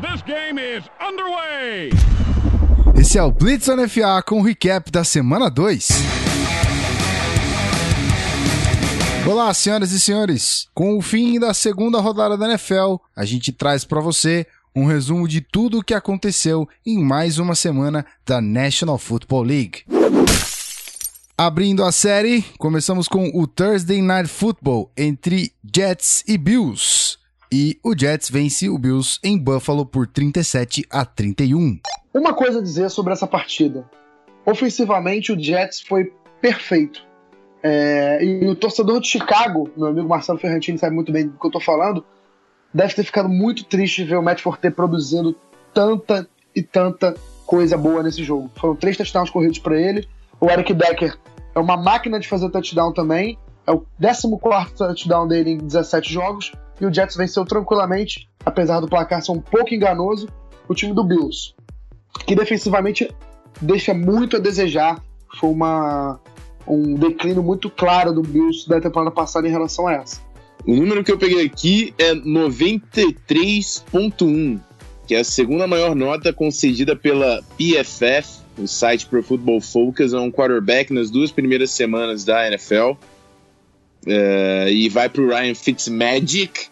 This game is underway. Esse é o Blitz on FA com o recap da semana 2. Olá, senhoras e senhores. Com o fim da segunda rodada da NFL, a gente traz para você um resumo de tudo o que aconteceu em mais uma semana da National Football League. Abrindo a série, começamos com o Thursday Night Football entre Jets e Bills. E o Jets vence o Bills em Buffalo por 37 a 31. Uma coisa a dizer sobre essa partida. Ofensivamente, o Jets foi perfeito. É, e o torcedor de Chicago, meu amigo Marcelo Ferrantini sabe muito bem do que eu tô falando, deve ter ficado muito triste ver o Matt Forte produzindo tanta e tanta coisa boa nesse jogo. Foram três touchdowns corridos para ele. O Eric Decker é uma máquina de fazer touchdown também. É o 14 touchdown dele em 17 jogos. E o Jets venceu tranquilamente, apesar do placar ser um pouco enganoso, o time do Bills que defensivamente deixa muito a desejar. Foi uma, um declínio muito claro do Bills da temporada passada em relação a essa. O número que eu peguei aqui é 93.1, que é a segunda maior nota concedida pela PFF, o site Pro Football Focus, a um quarterback nas duas primeiras semanas da NFL. Uh, e vai para o Ryan Fitzmagic,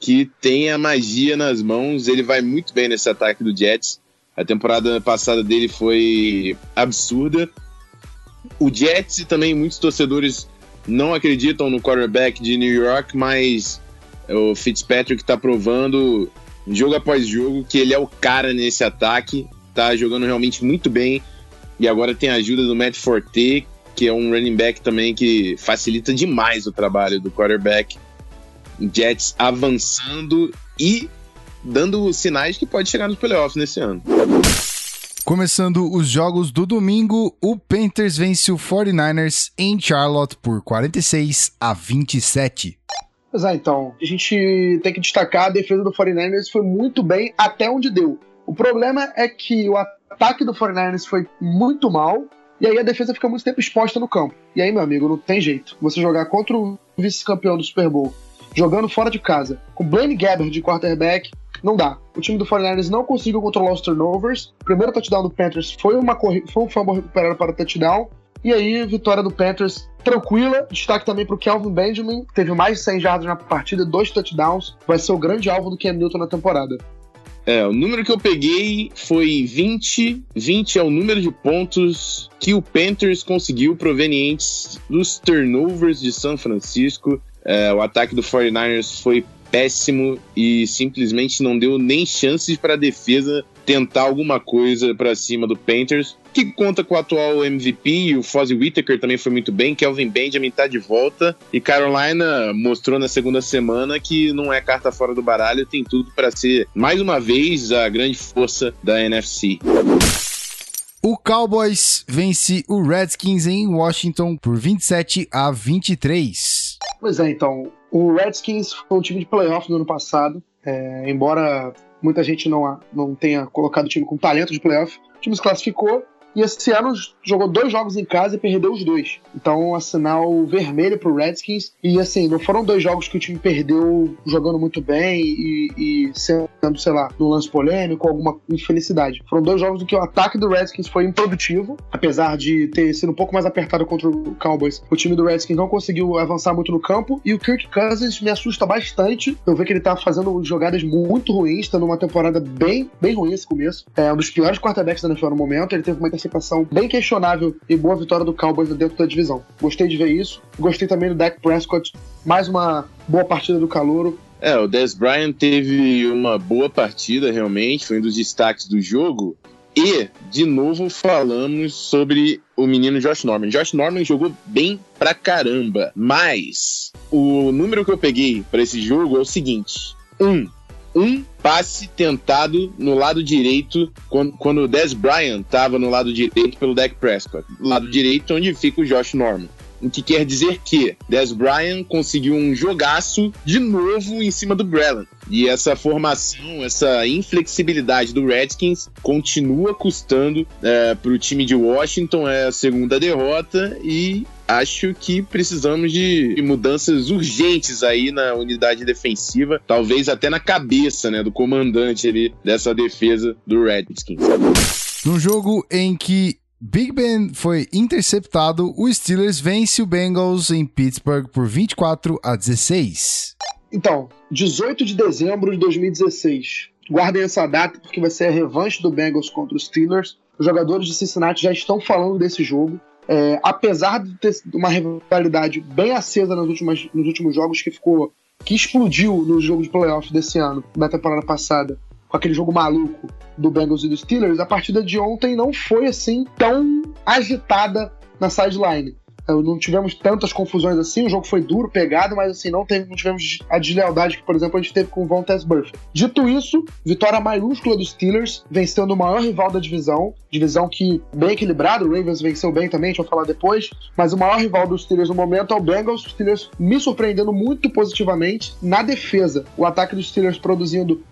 que tem a magia nas mãos. Ele vai muito bem nesse ataque do Jets. A temporada passada dele foi absurda. O Jets e também muitos torcedores não acreditam no quarterback de New York, mas o Fitzpatrick está provando jogo após jogo que ele é o cara nesse ataque, tá jogando realmente muito bem e agora tem a ajuda do Matt Forte, que é um running back também que facilita demais o trabalho do quarterback. Jets avançando e dando sinais que pode chegar nos playoffs nesse ano. Começando os jogos do domingo, o Panthers vence o 49ers em Charlotte por 46 a 27. Pois é, então, a gente tem que destacar a defesa do 49ers foi muito bem até onde deu. O problema é que o ataque do 49ers foi muito mal e aí a defesa fica muito tempo exposta no campo. E aí, meu amigo, não tem jeito. Você jogar contra o vice-campeão do Super Bowl, jogando fora de casa, com Blaine Gabbert de quarterback, não dá. O time do 49ers não conseguiu controlar os turnovers. O primeiro touchdown do Panthers foi, uma foi um fumble recuperado para o touchdown. E aí, vitória do Panthers tranquila. Destaque também para o Kelvin Benjamin, teve mais de 100 jardas na partida, dois touchdowns. Vai ser o grande alvo do Cam Newton na temporada. É, o número que eu peguei foi 20. 20 é o número de pontos que o Panthers conseguiu provenientes dos turnovers de São Francisco. É, o ataque do 49ers foi péssimo e simplesmente não deu nem chances para a defesa tentar alguma coisa para cima do Panthers, que conta com o atual MVP, o Fozzie Whittaker também foi muito bem, Kelvin Benjamin tá de volta e Carolina mostrou na segunda semana que não é carta fora do baralho, tem tudo para ser mais uma vez a grande força da NFC. O Cowboys vence o Redskins em Washington por 27 a 23. Pois é, então, o Redskins foi um time de playoff no ano passado, é, embora muita gente não, não tenha colocado o time com talento de playoff, o time se classificou e esse ano jogou dois jogos em casa e perdeu os dois. Então, um sinal vermelho pro Redskins. E assim, não foram dois jogos que o time perdeu jogando muito bem e, e sendo, sei lá, num lance polêmico, alguma infelicidade. Foram dois jogos em que o ataque do Redskins foi improdutivo, apesar de ter sido um pouco mais apertado contra o Cowboys. O time do Redskins não conseguiu avançar muito no campo. E o Kirk Cousins me assusta bastante. Eu vejo que ele tá fazendo jogadas muito ruins, tendo uma temporada bem, bem ruim esse começo. É um dos piores quarterbacks da NFL no momento. Ele teve uma interceptação bem questionável e boa vitória do Cowboys dentro da divisão. Gostei de ver isso. Gostei também do Dak Prescott, mais uma boa partida do Calouro. É, o Des Bryant teve uma boa partida realmente, foi um dos destaques do jogo. E, de novo, falamos sobre o menino Josh Norman. Josh Norman jogou bem pra caramba, mas o número que eu peguei para esse jogo é o seguinte: um, um passe tentado no lado direito quando, quando o Des Bryant estava no lado direito pelo Dak Prescott. Lado direito onde fica o Josh Norman. O que quer dizer que Des Bryant conseguiu um jogaço de novo em cima do Breland. E essa formação, essa inflexibilidade do Redskins continua custando é, para o time de Washington. É a segunda derrota e acho que precisamos de mudanças urgentes aí na unidade defensiva, talvez até na cabeça, né, do comandante ali dessa defesa do Redskins. Num jogo em que Big Ben foi interceptado, o Steelers vence o Bengals em Pittsburgh por 24 a 16. Então, 18 de dezembro de 2016. Guardem essa data porque vai ser a revanche do Bengals contra os Steelers. Os jogadores de Cincinnati já estão falando desse jogo. É, apesar de ter uma rivalidade bem acesa nas últimas, nos últimos jogos que ficou que explodiu no jogo de playoff desse ano, da temporada passada, com aquele jogo maluco do Bengals e dos Steelers, a partida de ontem não foi assim tão agitada na sideline. Não tivemos tantas confusões assim, o jogo foi duro, pegado, mas assim, não, teve, não tivemos a deslealdade que, por exemplo, a gente teve com o Von Burfict. Dito isso, vitória maiúscula dos Steelers, vencendo o maior rival da divisão, divisão que bem equilibrada, o Ravens venceu bem também, a gente vai falar depois, mas o maior rival dos Steelers no momento é o Bengals, os Steelers me surpreendendo muito positivamente na defesa. O ataque dos Steelers produzindo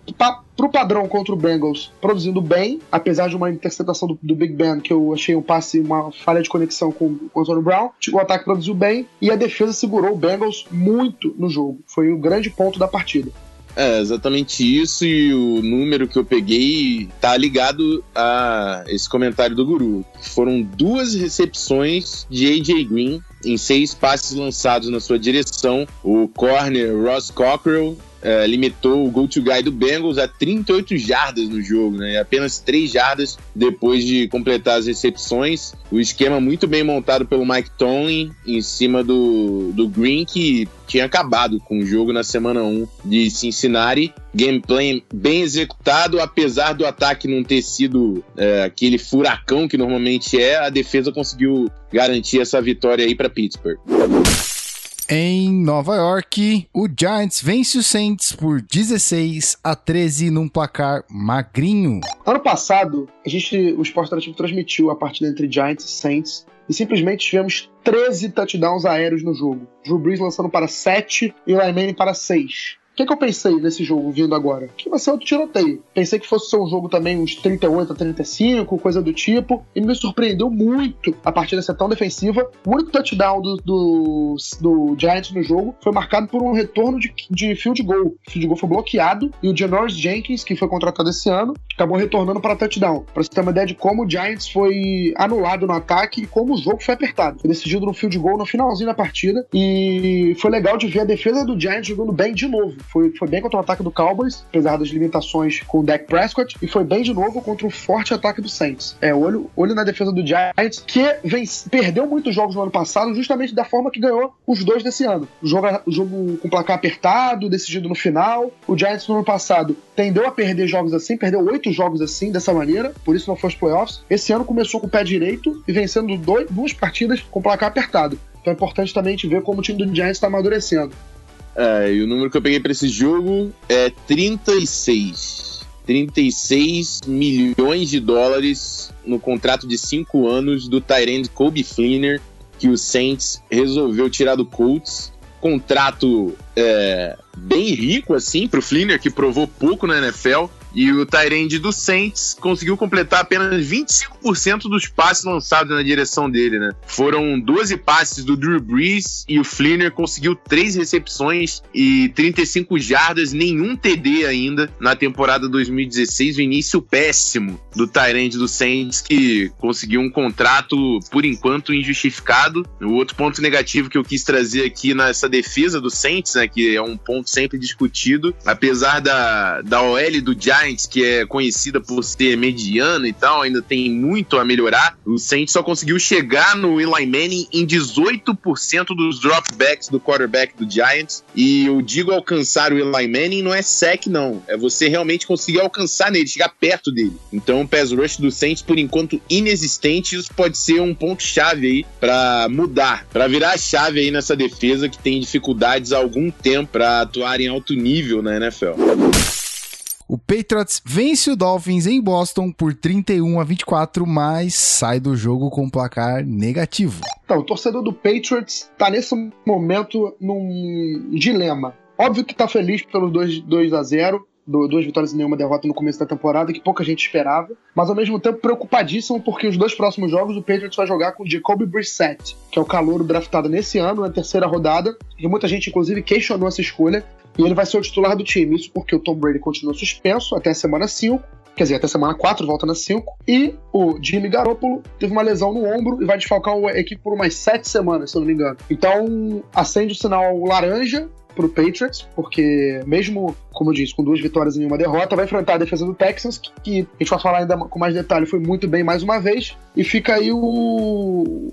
pro padrão contra o Bengals, produzindo bem, apesar de uma interceptação do, do, Big Ben, que eu achei um passe, uma falha de conexão com, o Antonio Brown. O ataque produziu bem e a defesa segurou o Bengals muito no jogo. Foi o grande ponto da partida. É, exatamente isso, e o número que eu peguei tá ligado a esse comentário do Guru. Foram duas recepções de AJ Green em seis passes lançados na sua direção. O corner Ross Cockrell é, limitou o go-to-guy do Bengals a 38 jardas no jogo, né? Apenas 3 jardas depois de completar as recepções. O esquema muito bem montado pelo Mike Tomlin em cima do, do Green, que tinha acabado com o jogo na semana 1 de Cincinnati. Gameplay bem executado, apesar do ataque não ter sido é, aquele furacão que normalmente é, a defesa conseguiu garantir essa vitória aí para Pittsburgh. Em Nova York, o Giants vence o Saints por 16 a 13 num placar magrinho. Ano passado, a gente, o Esporte Interativo transmitiu a partida entre Giants e Saints e simplesmente tivemos 13 touchdowns aéreos no jogo. Drew Brees lançando para 7 e Manning para 6. O que, que, eu pensei nesse jogo vindo agora? Que vai ser outro tiroteio. Pensei que fosse ser um jogo também uns 38 a 35, coisa do tipo, e me surpreendeu muito a partida ser tão defensiva. O único touchdown do, do, do Giants no jogo foi marcado por um retorno de, de field goal. O field goal foi bloqueado e o Janoris Jenkins, que foi contratado esse ano, acabou retornando para touchdown. Para você ter uma ideia de como o Giants foi anulado no ataque e como o jogo foi apertado. Foi decidido no field goal no finalzinho da partida e foi legal de ver a defesa do Giants jogando bem de novo foi, foi bem contra o ataque do Cowboys, apesar das limitações com o Dak Prescott, e foi bem de novo contra o forte ataque do Saints. É, olho, olho na defesa do Giants, que vem, perdeu muitos jogos no ano passado, justamente da forma que ganhou os dois desse ano. O jogo, o jogo com placar apertado, decidido no final. O Giants no ano passado tendeu a perder jogos assim, perdeu oito jogos assim, dessa maneira, por isso não foi os playoffs. Esse ano começou com o pé direito e vencendo dois, duas partidas com placar apertado. Então é importante também a gente ver como o time do Giants está amadurecendo. É, e o número que eu peguei para esse jogo é 36. 36 milhões de dólares no contrato de 5 anos do Tyrande Kobe Fleener, que o Saints resolveu tirar do Colts. Contrato é, bem rico, assim, para o Fleener, que provou pouco na NFL. E o Tyrande do Saints conseguiu completar apenas 25% dos passes lançados na direção dele, né? Foram 12 passes do Drew Brees e o Fleener conseguiu 3 recepções e 35 jardas, nenhum TD ainda na temporada 2016, o início péssimo do Tyrande do Saints, que conseguiu um contrato, por enquanto, injustificado. O outro ponto negativo que eu quis trazer aqui nessa defesa do Saints, né, que é um ponto sempre discutido, apesar da, da OL do Giants Giants, que é conhecida por ser mediana e tal, ainda tem muito a melhorar. O Saints só conseguiu chegar no Eli Manning em 18% dos dropbacks do quarterback do Giants. E eu digo alcançar o Eli Manning não é sec, não. É você realmente conseguir alcançar nele, chegar perto dele. Então o pass rush do Saints, por enquanto, inexistente. Isso pode ser um ponto-chave aí para mudar, para virar a chave aí nessa defesa que tem dificuldades há algum tempo para atuar em alto nível na NFL. O Patriots vence o Dolphins em Boston por 31 a 24, mas sai do jogo com placar negativo. Então, o torcedor do Patriots está nesse momento num dilema. Óbvio que está feliz pelo 2, 2 a 0 duas vitórias e nenhuma derrota no começo da temporada, que pouca gente esperava, mas ao mesmo tempo preocupadíssimo porque os dois próximos jogos o Patriots vai jogar com Jacoby Brissett, que é o calouro draftado nesse ano, na terceira rodada, e muita gente inclusive questionou essa escolha, e ele vai ser o titular do time. Isso porque o Tom Brady continua suspenso até a semana 5, quer dizer, até a semana 4, volta na 5, e o Jimmy Garoppolo teve uma lesão no ombro e vai desfalcar a equipe por umas 7 semanas, se eu não me engano. Então, acende o sinal laranja pro Patriots, porque mesmo, como eu disse, com duas vitórias e nenhuma derrota, vai enfrentar a defesa do Texans, que, que a gente vai falar ainda com mais detalhe, foi muito bem mais uma vez, e fica aí o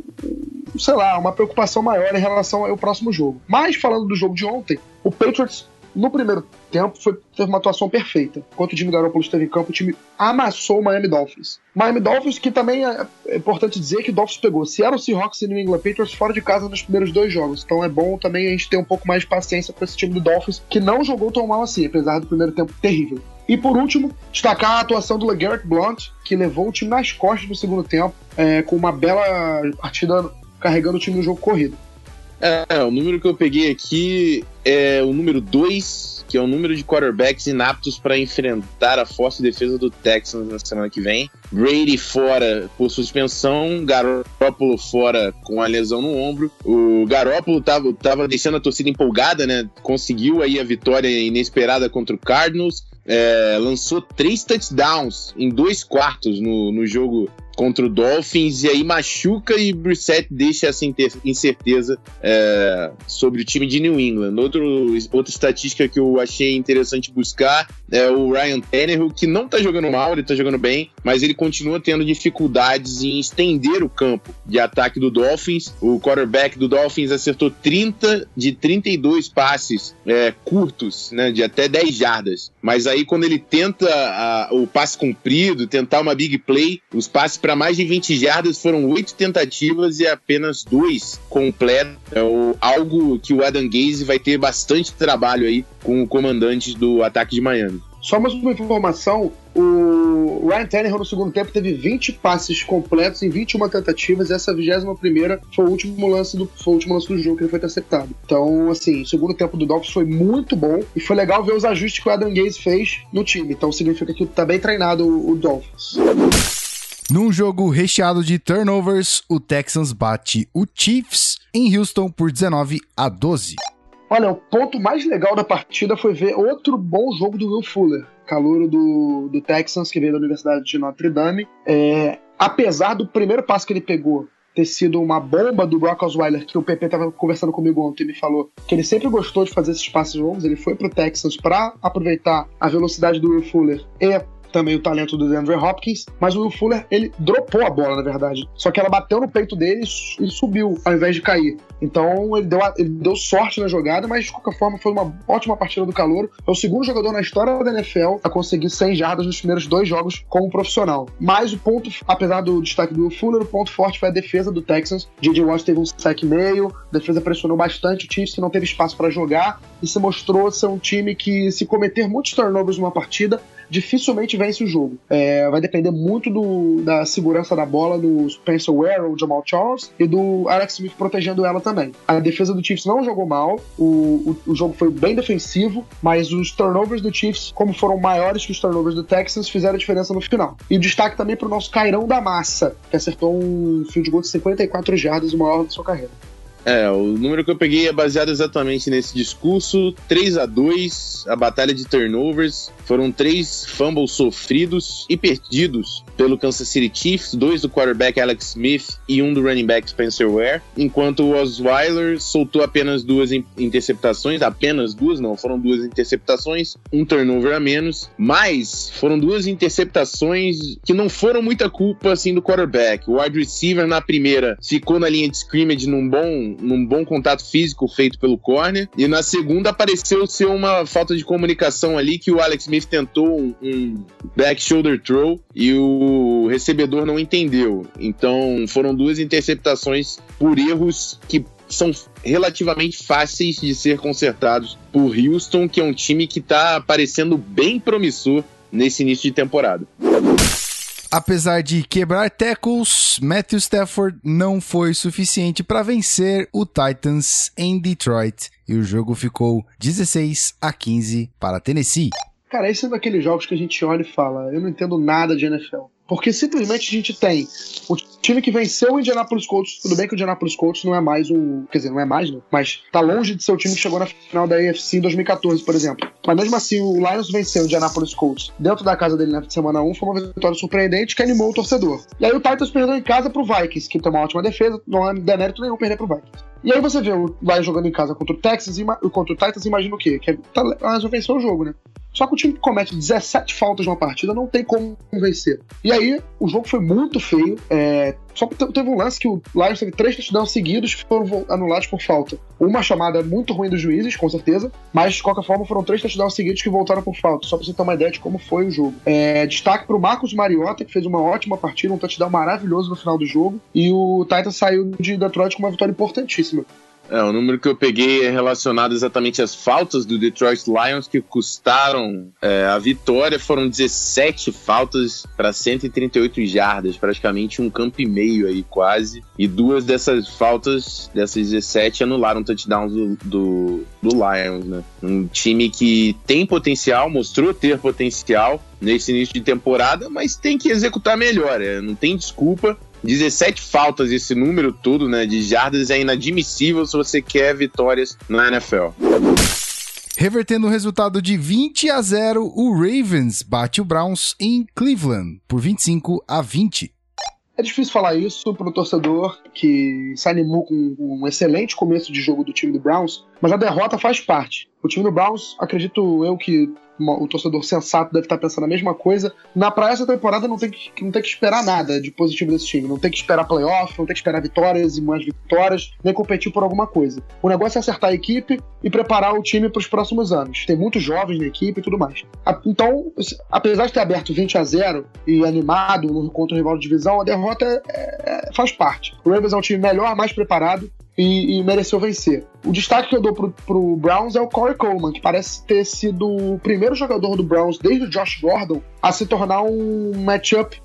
sei lá, uma preocupação maior em relação ao próximo jogo. Mas falando do jogo de ontem, o Patriots no primeiro tempo foi, teve uma atuação perfeita. Enquanto o Jimmy Garoppolo esteve em campo, o time amassou o Miami Dolphins. Miami Dolphins, que também é, é importante dizer que o Dolphins pegou Seattle Seahawks e New England Patriots fora de casa nos primeiros dois jogos. Então é bom também a gente ter um pouco mais de paciência com esse time do Dolphins, que não jogou tão mal assim, apesar do primeiro tempo terrível. E por último, destacar a atuação do LeGarrette Blount, que levou o time nas costas no segundo tempo, é, com uma bela partida carregando o time no jogo corrido. É, o número que eu peguei aqui é o número 2, que é o número de quarterbacks inaptos para enfrentar a forte defesa do Texans na semana que vem. Brady fora por suspensão, Garoppolo fora com a lesão no ombro. O Garoppolo tava, tava deixando a torcida empolgada, né? Conseguiu aí a vitória inesperada contra o Cardinals. É, lançou três touchdowns em dois quartos no, no jogo contra o Dolphins e aí machuca e Brissett deixa essa incerteza é, sobre o time de New England. Outro, outra estatística que eu achei interessante buscar é o Ryan Tannehill, que não tá jogando mal, ele tá jogando bem, mas ele continua tendo dificuldades em estender o campo de ataque do Dolphins. O quarterback do Dolphins acertou 30 de 32 passes é, curtos, né, de até 10 jardas. Mas aí quando ele tenta a, o passe comprido, tentar uma big play, os passes para mais de 20 jardas foram oito tentativas e apenas dois completos. É algo que o Adam Gaze vai ter bastante trabalho aí com o comandante do ataque de Miami. Só mais uma informação: o Ryan Tannehill no segundo tempo teve 20 passes completos em 21 tentativas, e essa 21 foi o último lance do foi o último lance do jogo que ele foi interceptado. Então, assim, o segundo tempo do Dolphins foi muito bom e foi legal ver os ajustes que o Adam Gaze fez no time. Então significa que tá bem treinado o, o Dolphins. Num jogo recheado de turnovers, o Texans bate o Chiefs em Houston por 19 a 12. Olha, o ponto mais legal da partida foi ver outro bom jogo do Will Fuller, calouro do, do Texans, que veio da Universidade de Notre Dame. É, apesar do primeiro passo que ele pegou ter sido uma bomba do Brock Osweiler, que o PP estava conversando comigo ontem e me falou que ele sempre gostou de fazer esses passes longos, ele foi pro Texans para aproveitar a velocidade do Will Fuller e também o talento do DeAndre Hopkins, mas o Will Fuller, ele dropou a bola, na verdade. Só que ela bateu no peito dele e subiu, ao invés de cair. Então ele deu, ele deu sorte na jogada, mas de qualquer forma foi uma ótima partida do calor. É o segundo jogador na história da NFL a conseguir 100 jardas nos primeiros dois jogos como profissional. Mas o ponto, apesar do destaque do Will Fuller, o ponto forte foi a defesa do Texans. J.J. Watt teve um sec meio, a defesa pressionou bastante o Chiefs, não teve espaço para jogar e se mostrou ser um time que, se cometer muitos turnovers numa partida, dificilmente vence o jogo. É, vai depender muito do, da segurança da bola do Spencer Ware ou Jamal Charles e do Alex Smith protegendo ela também. A defesa do Chiefs não jogou mal, o, o, o jogo foi bem defensivo, mas os turnovers do Chiefs, como foram maiores que os turnovers do Texans, fizeram a diferença no final. E destaque também para o nosso Cairão da Massa, que acertou um field goal de 54 jardas, o maior da sua carreira. É, o número que eu peguei é baseado exatamente nesse discurso. 3 a 2 a batalha de turnovers. Foram três fumbles sofridos e perdidos pelo Kansas City Chiefs, dois do quarterback Alex Smith e um do running back Spencer Ware, enquanto o Osweiler soltou apenas duas interceptações, apenas duas, não, foram duas interceptações, um turnover a menos, mas foram duas interceptações que não foram muita culpa assim do quarterback. O wide receiver na primeira ficou na linha de scrimmage num bom, num bom contato físico feito pelo corner, e na segunda apareceu ser uma falta de comunicação ali que o Alex Smith tentou um, um back shoulder throw e o recebedor não entendeu. Então foram duas interceptações por erros que são relativamente fáceis de ser consertados por Houston, que é um time que está parecendo bem promissor nesse início de temporada. Apesar de quebrar tackles, Matthew Stafford não foi suficiente para vencer o Titans em Detroit e o jogo ficou 16 a 15 para Tennessee. Cara, esse é daqueles jogos que a gente olha e fala, eu não entendo nada de NFL. Porque simplesmente a gente tem o time que venceu o Indianapolis Colts. Tudo bem que o Indianapolis Colts não é mais o. Quer dizer, não é mais, né? Mas tá longe de ser o time que chegou na final da AFC em 2014, por exemplo. Mas mesmo assim, o Lions venceu o Indianapolis Colts dentro da casa dele na semana 1. Foi uma vitória surpreendente que animou o torcedor. E aí o Titans perdeu em casa pro Vikings, que tem uma ótima defesa. Não é demérito nenhum perder pro Vikings. E aí você vê o Lions jogando em casa contra o Texas e contra o Titans, imagina o quê? Que é, tá, Lions venceu o jogo, né? Só que o time que comete 17 faltas numa partida não tem como vencer. E aí, o jogo foi muito feio. É... Só que teve um lance que o Lions teve três touchdowns seguidos que foram anulados por falta. Uma chamada muito ruim dos juízes, com certeza, mas de qualquer forma foram três touchdowns seguidos que voltaram por falta, só pra você ter uma ideia de como foi o jogo. É... Destaque pro Marcos Mariota, que fez uma ótima partida, um touchdown maravilhoso no final do jogo, e o Titans saiu de Detroit com uma vitória importantíssima. É, o número que eu peguei é relacionado exatamente às faltas do Detroit Lions que custaram é, a vitória. Foram 17 faltas para 138 jardas, praticamente um campo e meio aí quase. E duas dessas faltas, dessas 17, anularam touchdowns do, do, do Lions, né? Um time que tem potencial, mostrou ter potencial nesse início de temporada, mas tem que executar melhor. É, não tem desculpa. 17 faltas, esse número todo, né, de jardas é inadmissível se você quer vitórias na NFL. Revertendo o resultado de 20 a 0, o Ravens bate o Browns em Cleveland por 25 a 20. É difícil falar isso para o torcedor que se animou com um excelente começo de jogo do time do Browns, mas a derrota faz parte. O time do Browns, acredito eu que o torcedor sensato deve estar pensando a mesma coisa. Na para essa temporada não tem, que, não tem que esperar nada de positivo desse time. Não tem que esperar playoff, não tem que esperar vitórias e mais vitórias, nem competir por alguma coisa. O negócio é acertar a equipe e preparar o time para os próximos anos. Tem muitos jovens na equipe e tudo mais. Então, apesar de ter aberto 20 a 0 e animado contra o rival de divisão, a derrota é, é, faz parte. O Ravens é um time melhor, mais preparado e, e, mereceu vencer. O destaque que eu dou pro, pro Browns é o Corey Coleman, que parece ter sido o primeiro jogador do Browns desde o Josh Gordon a se tornar um matchup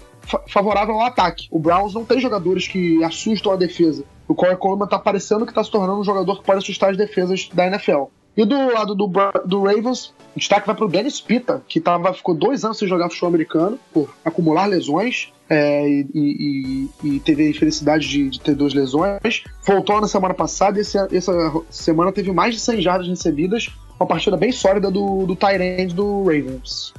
favorável ao ataque. O Browns não tem jogadores que assustam a defesa. O Corey Coleman tá parecendo que tá se tornando um jogador que pode assustar as defesas da NFL. E do lado do, do Ravens, o destaque vai para o Dennis Pita, que tava, ficou dois anos sem jogar futebol americano por acumular lesões é, e, e, e, teve a infelicidade de, de, ter duas lesões. Voltou na semana passada e essa semana teve mais de 100 jardas recebidas. Uma partida bem sólida do, do Tyrande do Ravens.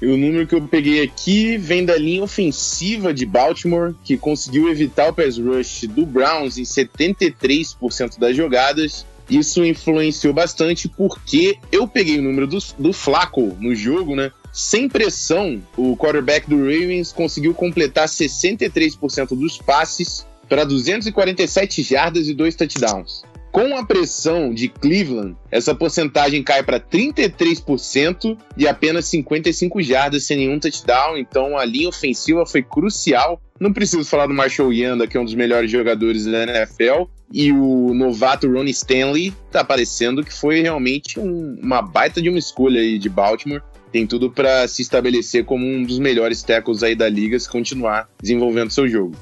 E o número que eu peguei aqui vem da linha ofensiva de Baltimore, que conseguiu evitar o pass rush do Browns em 73% das jogadas. Isso influenciou bastante porque eu peguei o número do, do Flaco no jogo, né? Sem pressão, o quarterback do Ravens conseguiu completar 63% dos passes para 247 jardas e dois touchdowns. Com a pressão de Cleveland, essa porcentagem cai para 33% e apenas 55 jardas sem nenhum touchdown. Então a linha ofensiva foi crucial. Não preciso falar do Marshall Yanda, que é um dos melhores jogadores da NFL. E o novato Ronnie Stanley tá parecendo que foi realmente um, uma baita de uma escolha aí de Baltimore tem tudo para se estabelecer como um dos melhores tackles aí da liga se continuar desenvolvendo seu jogo.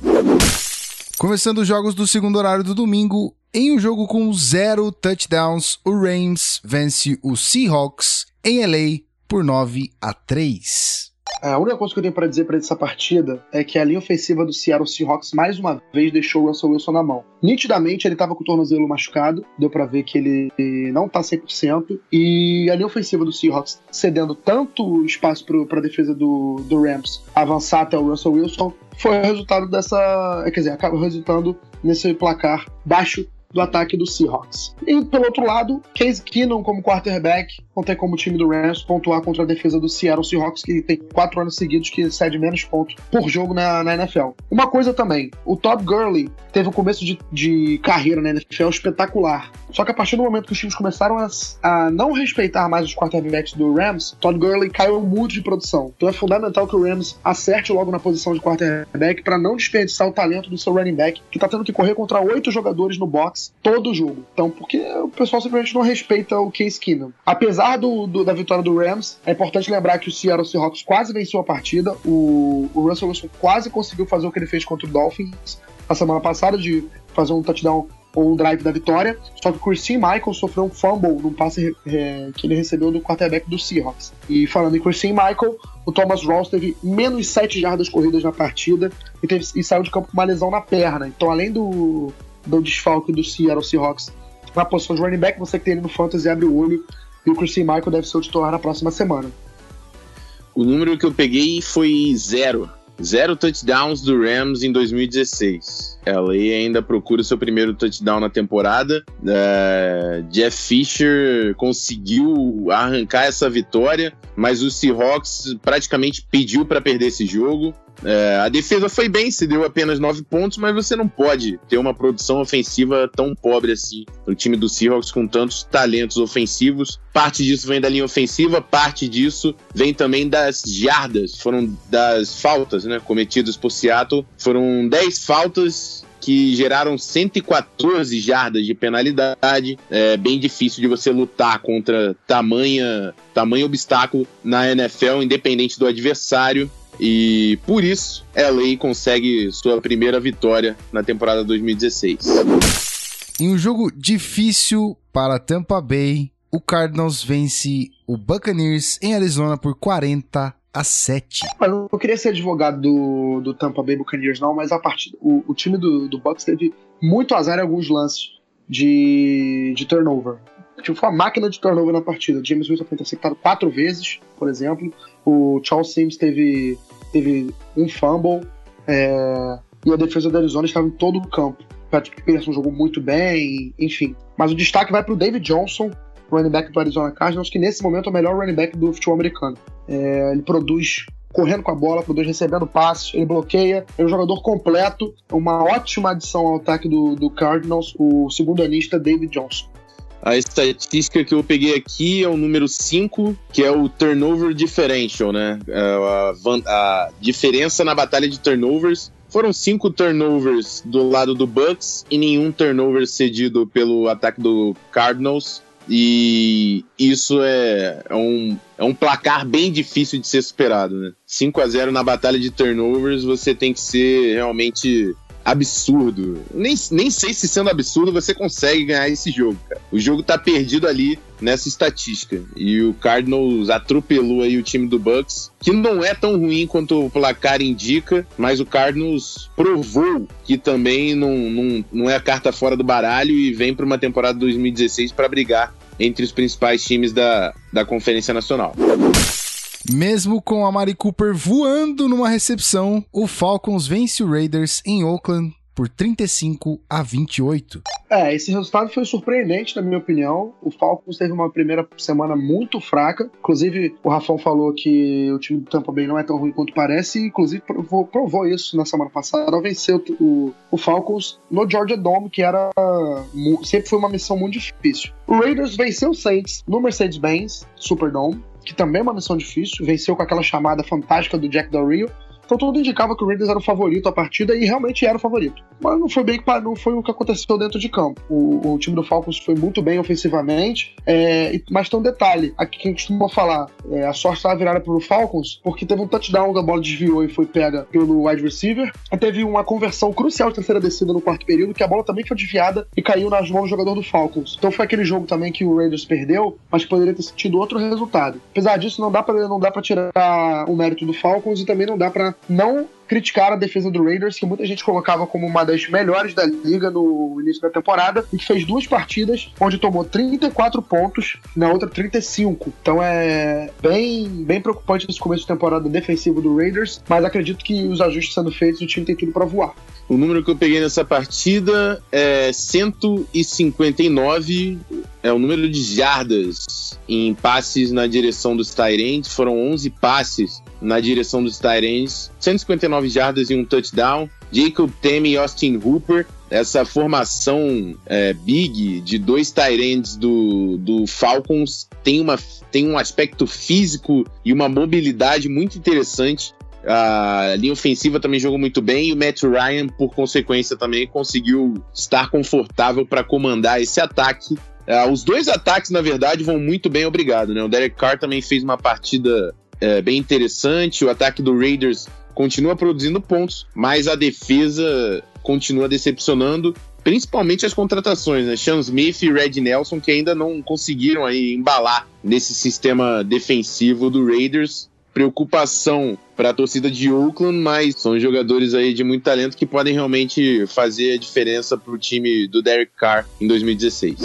Começando os jogos do segundo horário do domingo, em um jogo com zero touchdowns, o Rams vence o Seahawks em LA por 9 a 3. A única coisa que eu tenho para dizer para essa partida é que a linha ofensiva do Seattle Seahawks mais uma vez deixou o Russell Wilson na mão. Nitidamente ele estava com o tornozelo machucado, deu para ver que ele não tá 100%, e a linha ofensiva do Seahawks cedendo tanto espaço para a defesa do, do Rams avançar até o Russell Wilson, foi o resultado dessa. Quer dizer, acaba resultando nesse placar baixo do ataque do Seahawks. E pelo outro lado, Case Keenum como quarterback, não tem como o time do Rams pontuar contra a defesa do Seattle Seahawks, que tem quatro anos seguidos que cede menos pontos por jogo na, na NFL. Uma coisa também, o Todd Gurley teve um começo de, de carreira na NFL espetacular. Só que a partir do momento que os times começaram a, a não respeitar mais os quarterbacks do Rams, Todd Gurley caiu muito de produção. Então é fundamental que o Rams acerte logo na posição de quarterback para não desperdiçar o talento do seu running back, que tá tendo que correr contra oito jogadores no box todo o jogo. Então, porque o pessoal simplesmente não respeita o Case Keenum. Apesar do, do, da vitória do Rams, é importante lembrar que o Seattle Seahawks quase venceu a partida. O, o Russell Wilson quase conseguiu fazer o que ele fez contra o Dolphins a semana passada, de fazer um touchdown ou um drive da vitória. Só que o Christine Michael sofreu um fumble num passe é, que ele recebeu do quarterback do Seahawks. E falando em Christine Michael, o Thomas Rawls teve menos 7 jardas corridas na partida e, teve, e saiu de campo com uma lesão na perna. Então, além do, do desfalque do Seattle Seahawks na posição de running back, você que tem ele no fantasy abre o olho e o Christine Michael deve ser o titular na próxima semana. O número que eu peguei foi zero. Zero touchdowns do Rams em 2016. Ela ainda procura seu primeiro touchdown na temporada. Uh, Jeff Fisher conseguiu arrancar essa vitória, mas o Seahawks praticamente pediu para perder esse jogo. É, a defesa foi bem, se deu apenas nove pontos, mas você não pode ter uma produção ofensiva tão pobre assim no time do Seahawks com tantos talentos ofensivos. Parte disso vem da linha ofensiva, parte disso vem também das jardas, foram das faltas né, cometidas por Seattle. Foram 10 faltas que geraram 114 jardas de penalidade. É bem difícil de você lutar contra tamanha, tamanho obstáculo na NFL, independente do adversário. E por isso, LA consegue sua primeira vitória na temporada 2016. Em um jogo difícil para Tampa Bay, o Cardinals vence o Buccaneers em Arizona por 40 a 7. Eu não queria ser advogado do, do Tampa Bay Buccaneers, não, mas a partida, o, o time do, do Bucks teve muito azar em alguns lances de, de turnover. Tipo, foi uma máquina de turnover na partida. James Wilson foi interceptado quatro vezes, por exemplo. O Charles Sims teve, teve um fumble. É, e a defesa da Arizona estava em todo o campo. Patrick Peterson jogou muito bem, enfim. Mas o destaque vai para o David Johnson, running back do Arizona Cardinals, que nesse momento é o melhor running back do futebol americano. É, ele produz correndo com a bola, produz recebendo passes, ele bloqueia, é um jogador completo, uma ótima adição ao ataque do, do Cardinals, o segundo anista David Johnson. A estatística que eu peguei aqui é o número 5, que é o turnover differential, né? É a, a, diferença na batalha de turnovers. Foram cinco turnovers do lado do Bucks e nenhum turnover cedido pelo ataque do Cardinals. E isso é, é, um, é um placar bem difícil de ser superado, né? 5 a 0 na batalha de turnovers, você tem que ser realmente absurdo. Nem, nem sei se sendo absurdo você consegue ganhar esse jogo, cara. O jogo tá perdido ali nessa estatística. E o Cardinals atropelou aí o time do Bucks, que não é tão ruim quanto o placar indica, mas o Cardinals provou que também não, não, não é a carta fora do baralho e vem para uma temporada 2016 para brigar entre os principais times da, da Conferência Nacional. Mesmo com a Mari Cooper voando numa recepção, o Falcons vence o Raiders em Oakland por 35 a 28. É, esse resultado foi surpreendente, na minha opinião. O Falcons teve uma primeira semana muito fraca. Inclusive, o Rafão falou que o time do Tampa Bay não é tão ruim quanto parece, e inclusive provou, provou isso na semana passada. Venceu o, o Falcons no Georgia Dome, que era sempre foi uma missão muito difícil. O Raiders venceu o Saints no Mercedes-Benz Superdome que também é uma missão difícil, venceu com aquela chamada fantástica do Jack Del Rio. Então tudo indicava que o Raiders era o favorito a partida e realmente era o favorito. Mas não foi bem não foi o que aconteceu dentro de campo. O, o time do Falcons foi muito bem ofensivamente, é, mas tem um detalhe, aqui quem costuma falar, é, a sorte estava virada para o Falcons, porque teve um touchdown da bola desviou e foi pega pelo wide receiver. E teve uma conversão crucial de terceira descida no quarto período, que a bola também foi desviada e caiu nas mãos do jogador do Falcons. Então foi aquele jogo também que o Raiders perdeu, mas poderia ter tido outro resultado. Apesar disso, não dá para não dá para tirar o mérito do Falcons e também não dá para não criticar a defesa do Raiders, que muita gente colocava como uma das melhores da liga no início da temporada, e que fez duas partidas onde tomou 34 pontos, na outra 35. Então é bem, bem preocupante esse começo de temporada defensivo do Raiders, mas acredito que os ajustes sendo feitos, o time tem tudo para voar. O número que eu peguei nessa partida é 159, é o número de jardas em passes na direção dos Tyrants, foram 11 passes na direção dos Tyrants, 159 jardas e um touchdown. Jacob Temi e Austin Hooper, essa formação é, big de dois Tyrants do, do Falcons tem, uma, tem um aspecto físico e uma mobilidade muito interessante. A linha ofensiva também jogou muito bem e o Matt Ryan, por consequência, também conseguiu estar confortável para comandar esse ataque. Uh, os dois ataques, na verdade, vão muito bem, obrigado. Né? O Derek Carr também fez uma partida é, bem interessante. O ataque do Raiders continua produzindo pontos, mas a defesa continua decepcionando. principalmente as contratações, né? Sean Smith e Red Nelson, que ainda não conseguiram aí embalar nesse sistema defensivo do Raiders. Preocupação para a torcida de Oakland, mas são jogadores aí de muito talento que podem realmente fazer a diferença para o time do Derek Carr em 2016.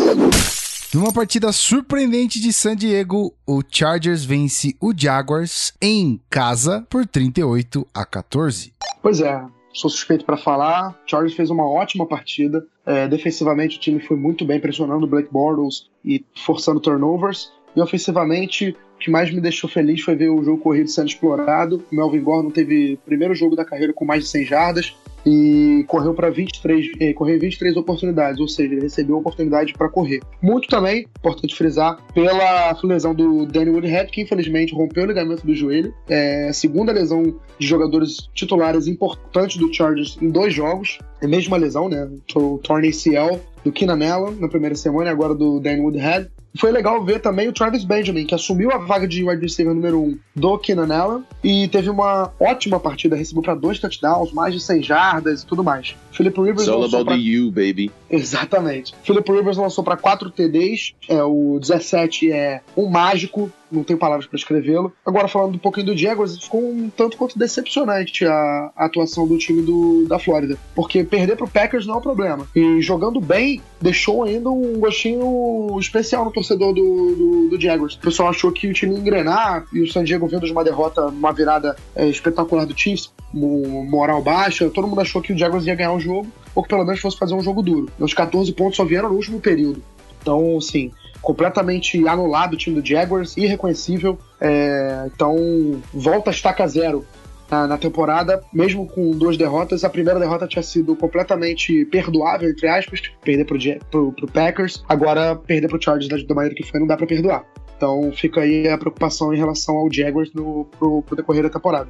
Numa partida surpreendente de San Diego, o Chargers vence o Jaguars em casa por 38 a 14. Pois é, sou suspeito para falar. Chargers fez uma ótima partida. É, defensivamente, o time foi muito bem, pressionando o Blake Bortles e forçando turnovers. E ofensivamente, o que mais me deixou feliz foi ver o jogo corrido sendo explorado. O Melvin Gordon teve o primeiro jogo da carreira com mais de 100 jardas e correu para 23, eh, correu 23 oportunidades, ou seja, ele recebeu oportunidade para correr. Muito também, importante frisar, pela lesão do Danny Woodhead, que infelizmente rompeu o ligamento do joelho. É a segunda lesão de jogadores titulares importantes do Chargers em dois jogos. É a mesma lesão, né? O torn ACL do Keenan Allen na primeira semana e agora do Danny Woodhead. Foi legal ver também o Travis Benjamin, que assumiu a vaga de wide receiver número 1 um do Keenan Allen e teve uma ótima partida, recebeu para dois touchdowns, mais de 100 jardas e tudo mais. Philip Rivers It's all about pra... the you, baby. Exatamente. Philip Rivers lançou para 4 TDs, é, o 17 é um mágico, não tenho palavras para escrevê-lo. Agora, falando um pouquinho do Jaguars, ficou um tanto quanto decepcionante a, a atuação do time do, da Flórida. Porque perder pro Packers não é um problema. E jogando bem, deixou ainda um gostinho especial no torcedor do, do, do Jaguars. O pessoal achou que o time ia engrenar e o San Diego vindo de uma derrota, uma virada é, espetacular do Chiefs, moral baixa. Todo mundo achou que o Jaguars ia ganhar o jogo, ou que pelo menos fosse fazer um jogo duro. Os 14 pontos só vieram no último período. Então, assim, completamente anulado o time do Jaguars, irreconhecível. É, então, volta a estaca zero na, na, temporada, mesmo com duas derrotas. A primeira derrota tinha sido completamente perdoável, entre aspas, perder pro, pro, pro Packers. Agora, perder pro Chargers da, da maneira que foi, não dá para perdoar. Então fica aí a preocupação em relação ao Jaguars no, pro, pro decorrer da temporada.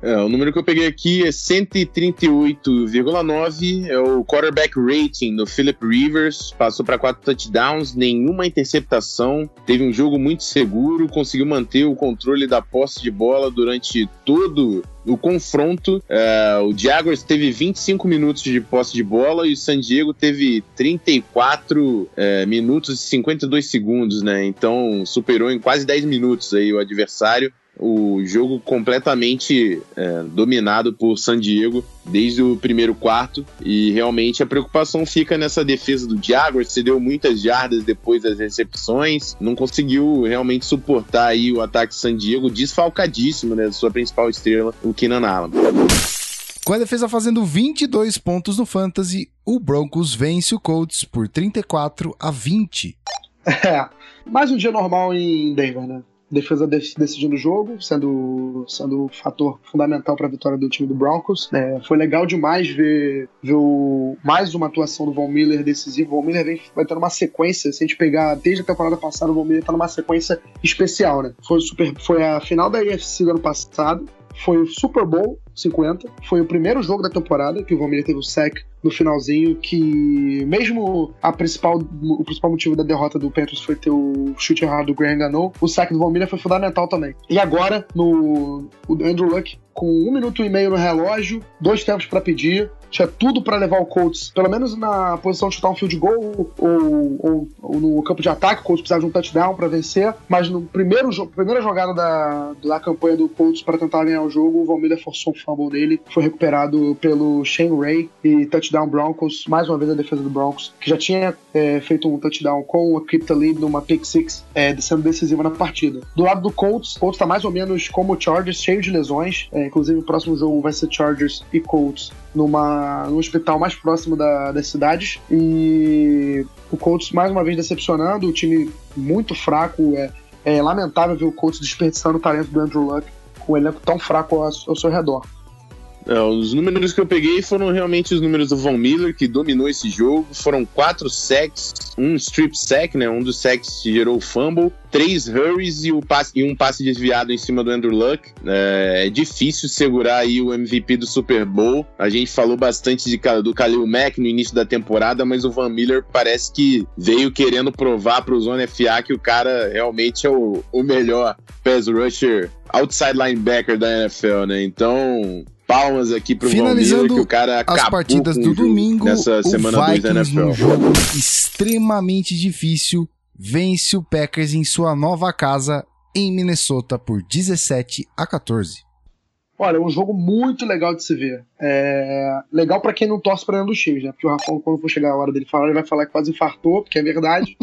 É, o número que eu peguei aqui é 138,9. É o quarterback rating do Philip Rivers. Passou para quatro touchdowns, nenhuma interceptação. Teve um jogo muito seguro, conseguiu manter o controle da posse de bola durante todo o confronto. É, o Jaguars teve 25 minutos de posse de bola e o San Diego teve 34 é, minutos e 52 segundos, né? Então superou em quase 10 minutos aí o adversário o jogo completamente é, dominado por San Diego desde o primeiro quarto e realmente a preocupação fica nessa defesa do Jaguars, cedeu muitas jardas depois das recepções, não conseguiu realmente suportar aí o ataque San Diego, desfalcadíssimo, né, sua principal estrela, o Keenan Allen. Com a defesa fazendo 22 pontos no Fantasy, o Broncos vence o Colts por 34 a 20. É, mais um dia normal em Denver, né? Defesa decidindo o jogo, sendo, sendo um fator fundamental para a vitória do time do Broncos. É, foi legal demais ver, ver o, mais uma atuação do Von Miller decisivo. O Von Miller vem, vai ter uma sequência, se a gente pegar desde a temporada passada, o Von Miller está numa sequência especial, né? Foi, super, foi a final da AFC do ano passado, foi o Super Bowl 50. Foi o primeiro jogo da temporada que o Von Miller teve o sec no finalzinho, que mesmo a principal, o principal motivo da derrota do Panthers foi ter o chute errado do Graham Gano, o saque do Von Miller foi fundamental também. E agora, no o Andrew Luck, com um minuto e meio no relógio, dois tempos para pedir, tinha tudo para levar o Colts, pelo menos na posição de chutar um field goal ou, ou, ou no campo de ataque, o Colts precisava de um touchdown para vencer, mas no primeiro primeira jogada da, da campanha do Colts para tentar ganhar o jogo, o Von Miller forçou um fumble dele, foi recuperado pelo Shane Ray e touchdown Broncos, mais uma vez a defesa do Broncos, que já tinha é, feito um touchdown com o Crypto Lead numa pick six, é, sendo decisiva na partida. Do lado do Colts, o Colts tá mais ou menos como o Chargers, cheio de lesões, é, inclusive o próximo jogo vai ser Chargers e Colts numa, no hospital mais próximo da, das cidades. E o Colts, mais uma vez, decepcionando. O time muito fraco. É, é lamentável ver o Colts desperdiçando o talento do Andrew Luck com o elenco tão fraco ao, ao seu redor. É, os números que eu peguei foram realmente os números do Von Miller, que dominou esse jogo. Foram quatro sacks, um strip sack, né? Um dos sacks que gerou fumble, três hurries e, passe, e, um passe desviado em cima do Andrew Luck. É, é, difícil segurar aí o MVP do Super Bowl. A gente falou bastante de, do Khalil Mack no início da temporada, mas o Van Miller parece que veio querendo provar para o Zone FA que o cara realmente é o, o melhor pass rusher outside linebacker da NFL, né? Então, palmas aqui pro Finalizando Valmir, que o cara as partidas do domingo, nessa o semana 2 da Vikings, num NFL. jogo extremamente difícil, vence o Packers em sua nova casa em Minnesota por 17 a 14. Olha, é um jogo muito legal de se ver. É... Legal pra quem não torce pra nenhum dos times, né? Porque o Rafão, quando for chegar a hora dele falar, ele vai falar que quase infartou, porque é verdade.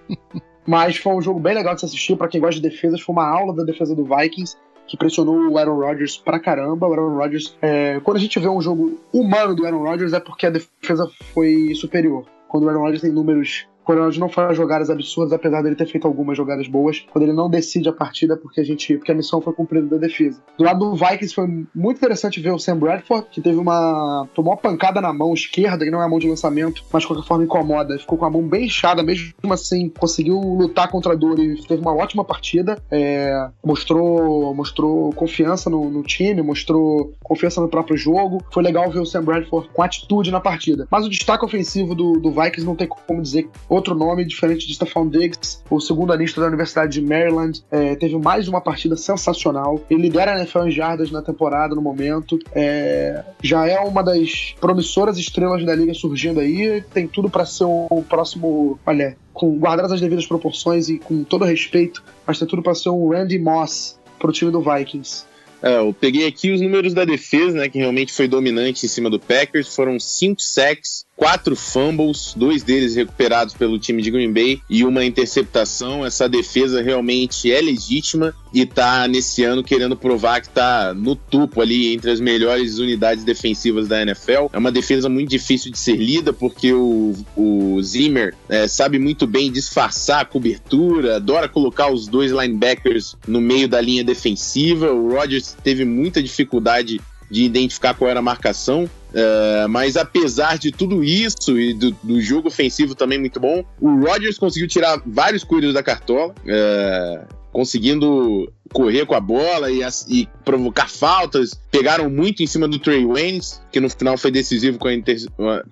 Mas foi um jogo bem legal de se assistir. Pra quem gosta de defesas, foi uma aula da defesa do Vikings, que pressionou o Aaron Rodgers pra caramba. O Aaron Rodgers, é... quando a gente vê um jogo humano do Aaron Rodgers, é porque a defesa foi superior. Quando o Aaron Rodgers tem números quando Ronald não faz jogadas absurdas, apesar dele ter feito algumas jogadas boas, quando ele não decide a partida porque a gente, porque a missão foi cumprida da defesa. Do lado do Vikings foi muito interessante ver o Sam Bradford, que teve uma tomou uma pancada na mão esquerda, que não é a mão de lançamento, mas de qualquer forma incomoda. Ficou com a mão bem inchada, mesmo assim conseguiu lutar contra a dor e teve uma ótima partida. É, mostrou mostrou confiança no, no time, mostrou confiança no próprio jogo. Foi legal ver o Sam Bradford com atitude na partida. Mas o destaque ofensivo do, do Vikings não tem como dizer outro nome diferente de Stephon Diggs, o segundo anista da Universidade de Maryland, é, teve mais uma partida sensacional. Ele lidera a NFL em jardas na temporada no momento. É, já é uma das promissoras estrelas da liga surgindo aí. Tem tudo para ser um próximo, olha, com guardadas as devidas proporções e com todo respeito, mas tem tudo para ser um Randy Moss pro time do Vikings. É, eu peguei aqui os números da defesa, né, que realmente foi dominante em cima do Packers. Foram cinco sacks, quatro fumbles, dois deles recuperados pelo time de Green Bay e uma interceptação. Essa defesa realmente é legítima e tá nesse ano querendo provar que tá no topo ali entre as melhores unidades defensivas da NFL. É uma defesa muito difícil de ser lida porque o, o Zimmer é, sabe muito bem disfarçar a cobertura, adora colocar os dois linebackers no meio da linha defensiva. O Rodgers teve muita dificuldade de identificar qual era a marcação. Uh, mas apesar de tudo isso e do, do, jogo ofensivo também muito bom, o Rodgers conseguiu tirar vários coelhos da cartola, uh, conseguindo correr com a bola e, e, provocar faltas. Pegaram muito em cima do Trey Waynes, que no final foi decisivo com a, inter,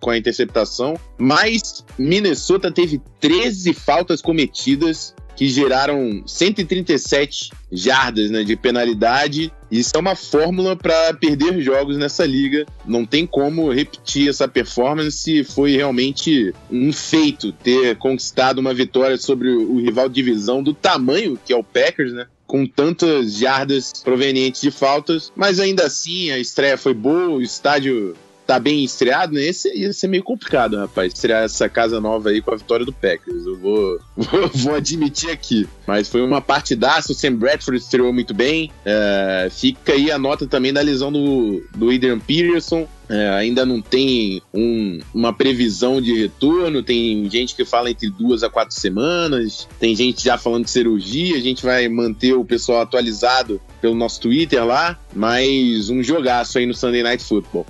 com a interceptação. Mas Minnesota teve 13 faltas cometidas que geraram 137 jardas né, de penalidade. Isso é uma fórmula para perder jogos nessa liga. Não tem como repetir essa performance. Foi realmente um feito ter conquistado uma vitória sobre o rival de divisão do tamanho que é o Packers, né? com tantas jardas provenientes de faltas, mas ainda assim a estreia foi boa, o estádio tá bem estreado, né? Esse ia ser meio complicado, rapaz, estrear essa casa nova aí com a vitória do Packers. Eu vou, vou, vou admitir aqui. Mas foi uma partidaça, o Sam Bradford estreou muito bem. É, fica aí a nota também da lesão do, do Adrian Peterson. É, ainda não tem um, uma previsão de retorno. Tem gente que fala entre duas a quatro semanas. Tem gente já falando de cirurgia. A gente vai manter o pessoal atualizado pelo nosso Twitter lá. Mas um jogaço aí no Sunday Night Football.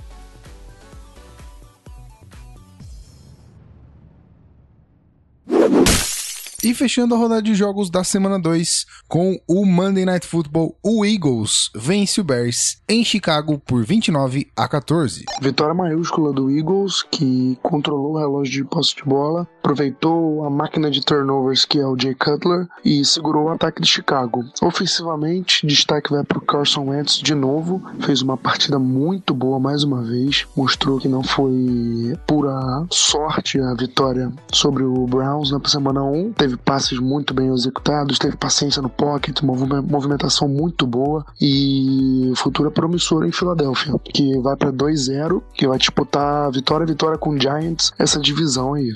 E fechando a rodada de jogos da semana 2 com o Monday Night Football, o Eagles vence o Bears em Chicago por 29 a 14. Vitória maiúscula do Eagles, que controlou o relógio de posse de bola, aproveitou a máquina de turnovers que é o Jay Cutler e segurou o ataque de Chicago. Ofensivamente, destaque vai para o Carson Wentz de novo, fez uma partida muito boa mais uma vez, mostrou que não foi pura sorte a vitória sobre o Browns na semana 1, teve passes muito bem executados, teve paciência no pocket, movimentação muito boa e o futuro é promissor em Filadélfia, que vai para 2-0, que vai disputar vitória vitória com o Giants essa divisão aí.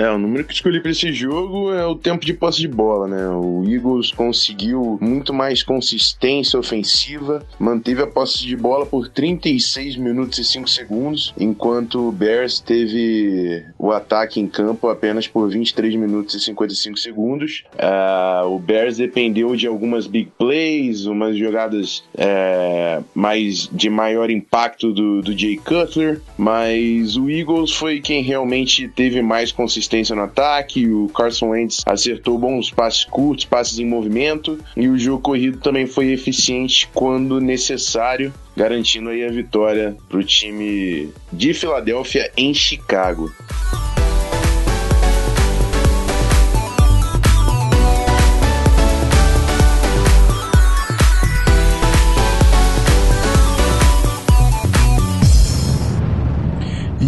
É, o número que escolhi para esse jogo é o tempo de posse de bola, né? O Eagles conseguiu muito mais consistência ofensiva, manteve a posse de bola por 36 minutos e 5 segundos, enquanto o Bears teve o ataque em campo apenas por 23 minutos e 55 segundos. Uh, o Bears dependeu de algumas big plays, umas jogadas é, mais de maior impacto do, do Jay Cutler, mas o Eagles foi quem realmente teve mais consistência no ataque, o Carson Wentz acertou bons passes curtos, passes em movimento, e o jogo corrido também foi eficiente quando necessário, garantindo aí a vitória para o time de Filadélfia em Chicago.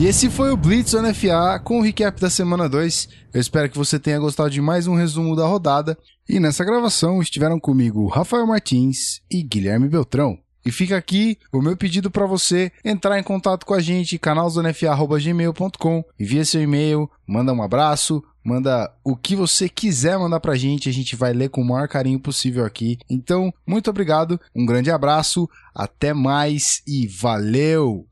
E esse foi o Blitz NFA com o recap da semana 2. Eu espero que você tenha gostado de mais um resumo da rodada. E nessa gravação estiveram comigo Rafael Martins e Guilherme Beltrão. E fica aqui o meu pedido para você entrar em contato com a gente, canalzonfa.gmail.com, envia seu e-mail, manda um abraço, manda o que você quiser mandar pra gente, a gente vai ler com o maior carinho possível aqui. Então, muito obrigado, um grande abraço, até mais e valeu!